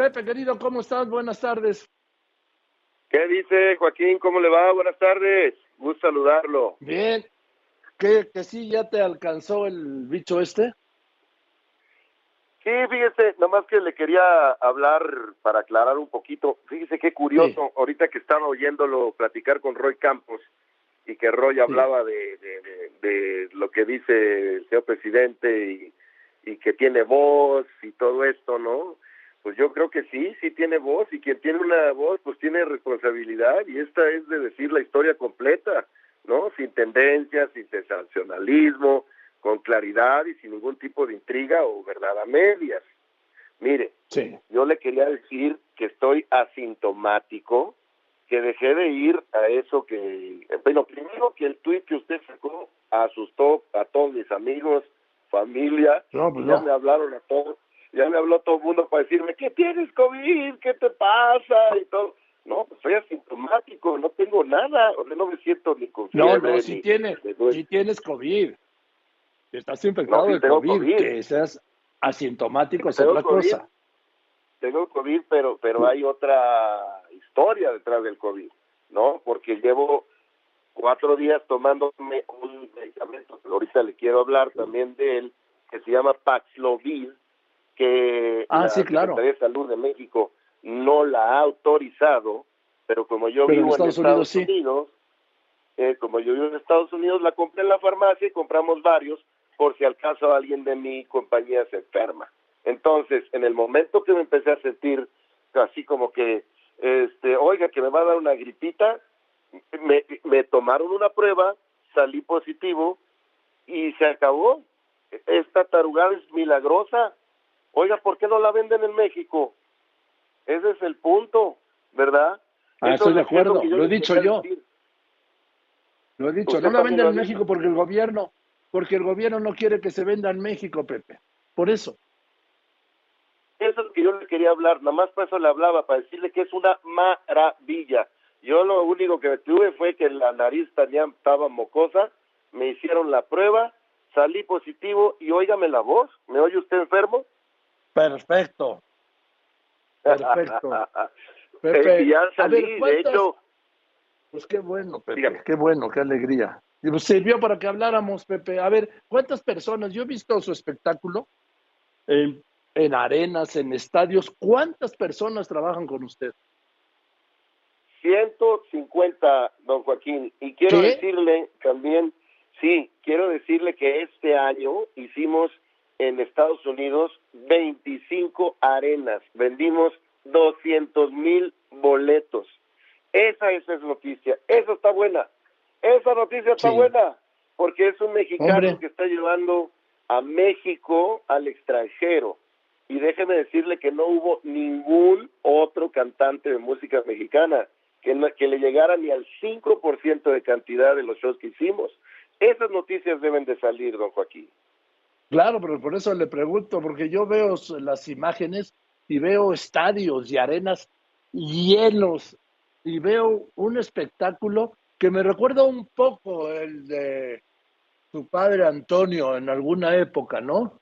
Pepe, querido, ¿cómo estás? Buenas tardes. ¿Qué dice Joaquín? ¿Cómo le va? Buenas tardes. Gusto saludarlo. Bien. ¿Que, que sí ya te alcanzó el bicho este? Sí, fíjese, nomás que le quería hablar para aclarar un poquito. Fíjese qué curioso, ahorita que estaba oyéndolo platicar con Roy Campos y que Roy hablaba de, de, lo que dice el señor presidente y, y que tiene voz y todo esto, ¿no? Pues yo creo que sí, sí tiene voz y quien tiene una voz pues tiene responsabilidad y esta es de decir la historia completa, ¿no? Sin tendencias, sin sensacionalismo, con claridad y sin ningún tipo de intriga o verdad a medias. Mire, yo le quería decir que estoy asintomático, que dejé de ir a eso que, bueno, primero que el tuit que usted sacó asustó a todos mis amigos, familia, pues ya me hablaron a todos, ya me habló todo el mundo para decirme, ¿qué tienes COVID? ¿Qué te pasa? Y todo. No, pues soy asintomático, no tengo nada, no me siento ni con No, no, si, tienes, si tienes COVID. Estás infectado de COVID, que seas asintomático es otra cosa. Tengo COVID, pero, pero hay otra historia detrás del COVID, ¿no? Porque llevo cuatro días tomándome un medicamento, ahorita le quiero hablar también de él, que se llama Paxlovid, que ah, la Secretaría de Salud de México no la ha autorizado, pero como yo vivo en Estados, Unidos, eh, como yo vivo en Estados Unidos, la compré en la farmacia y compramos varios por si al caso alguien de mi compañía se enferma. Entonces, en el momento que me empecé a sentir así como que, este, oiga, que me va a dar una gripita, me, me tomaron una prueba, salí positivo y se acabó. Esta tarugada es milagrosa. Oiga, ¿por qué no la venden en México? Ese es el punto, ¿verdad? Ah, estoy de acuerdo, lo he dicho yo. Lo he dicho, no la venden en México porque el gobierno porque el gobierno no quiere que se venda en México, Pepe. Por eso. Eso es lo que yo le quería hablar, nada más por eso le hablaba, para decirle que es una maravilla. Yo lo único que tuve fue que la nariz también estaba mocosa, me hicieron la prueba, salí positivo y óigame la voz, ¿me oye usted enfermo? Perfecto. Perfecto. Pepe, ya salí, de hecho... Pues qué bueno, Pepe, qué bueno, qué alegría. Pues, sirvió para que habláramos, Pepe. A ver, ¿cuántas personas? Yo he visto su espectáculo en, arenas, en estadios. ¿Cuántas personas trabajan con usted? 150, don Joaquín. Y quiero decirle también, sí, quiero decirle que este año hicimos en Estados Unidos 25 arenas. Vendimos 200 mil boletos. Esa, esa es noticia. Eso está buena. Esa noticia está buena, porque es un mexicano que está llevando a México al extranjero. Y déjeme decirle que no hubo ningún otro cantante de música mexicana que, que le llegara ni al 5% de cantidad de los shows que hicimos. Esas noticias deben de salir, don Joaquín. Claro, pero por eso le pregunto, porque yo veo las imágenes y veo estadios y arenas llenos y veo un espectáculo que me recuerda un poco el de su padre Antonio en alguna época, ¿no?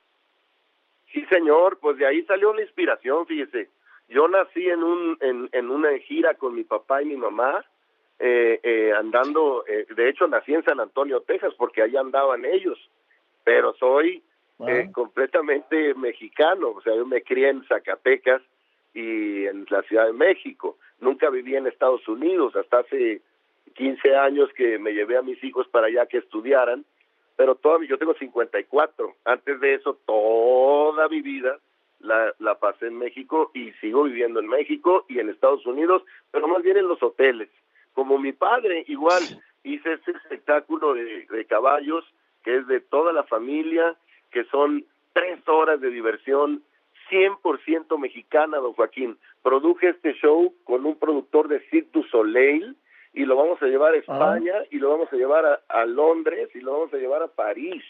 Sí, señor, pues de ahí salió la inspiración, fíjese. Yo nací en, un, en, en una gira con mi papá y mi mamá, eh, eh, andando, eh, de hecho nací en San Antonio, Texas, porque ahí andaban ellos, pero soy completamente mexicano, o sea, yo me crié en Zacatecas y en la Ciudad de México, nunca viví en Estados Unidos hasta hace 15 años que me llevé a mis hijos para allá que estudiaran, pero toda yo tengo 54. Antes de eso, toda mi vida la, la pasé en México y sigo viviendo en México y en Estados Unidos, pero más bien en los hoteles. Como mi padre, igual hice este espectáculo de, de caballos que es de toda la familia, que son tres horas de diversión 100% mexicana, don Joaquín. Produje este show con un productor de Cirque du Soleil, y lo vamos a llevar a ah. España y lo vamos a llevar a, Londres y lo vamos a llevar a París.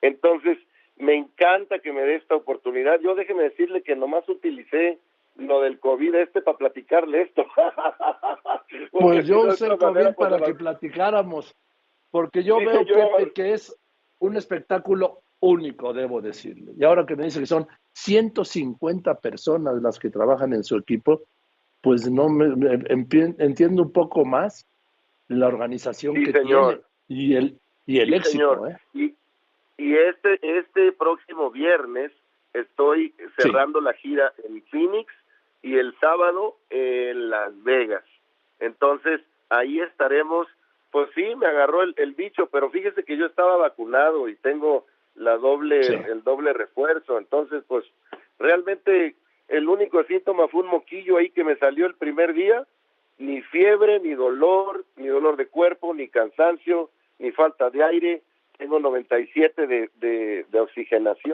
Entonces, me encanta que me dé esta oportunidad. Yo déjeme decirle que nomás utilicé lo del COVID este para platicarle esto. pues yo usé el COVID para que platicáramos, porque yo veo, que es un espectáculo único, debo decirle. Y ahora que me dice que son 150 personas las que trabajan en su equipo, pues no me, entiendo un poco más la organización que tiene y el y el éxito. ¿eh? Y, y este este próximo viernes estoy cerrando la gira en Phoenix y el sábado en Las Vegas. Entonces, ahí estaremos. Pues sí, me agarró el, el bicho, pero fíjese que yo estaba vacunado y tengo la doble el doble refuerzo, entonces pues realmente el único síntoma fue un moquillo ahí que me salió el primer día, ni fiebre, ni dolor, ni dolor de cuerpo, ni cansancio, ni falta de aire, tengo 97 de, de, de oxigenación.